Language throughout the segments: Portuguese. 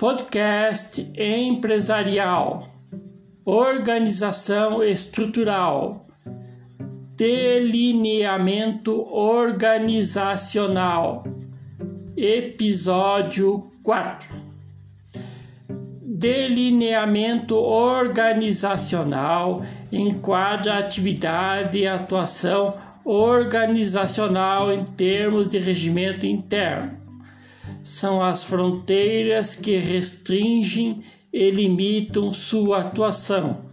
podcast empresarial, organização estrutural, delineamento organizacional, episódio 4. Delineamento organizacional enquadra atividade e atuação organizacional em termos de regimento interno são as fronteiras que restringem e limitam sua atuação,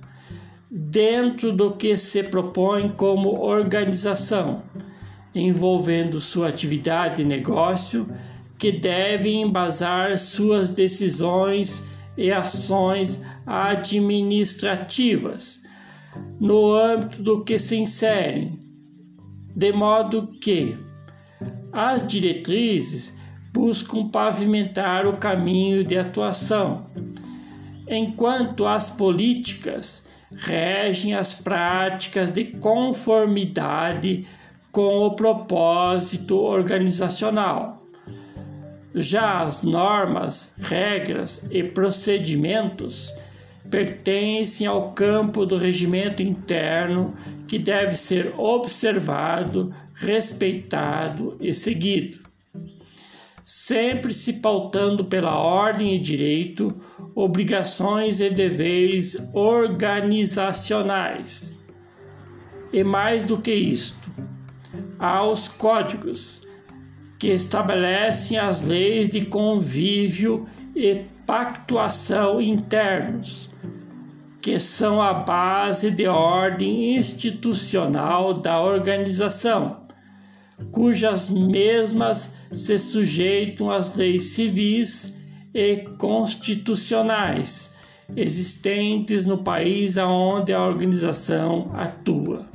dentro do que se propõe como organização, envolvendo sua atividade e negócio, que deve embasar suas decisões e ações administrativas no âmbito do que se inserem, de modo que as diretrizes buscam pavimentar o caminho de atuação, enquanto as políticas regem as práticas de conformidade com o propósito organizacional. Já as normas, regras e procedimentos pertencem ao campo do regimento interno que deve ser observado, respeitado e seguido sempre se pautando pela ordem e direito, obrigações e deveres organizacionais. E mais do que isto, aos códigos que estabelecem as leis de convívio e pactuação internos, que são a base de ordem institucional da organização cujas mesmas se sujeitam às leis civis e constitucionais existentes no país aonde a organização atua.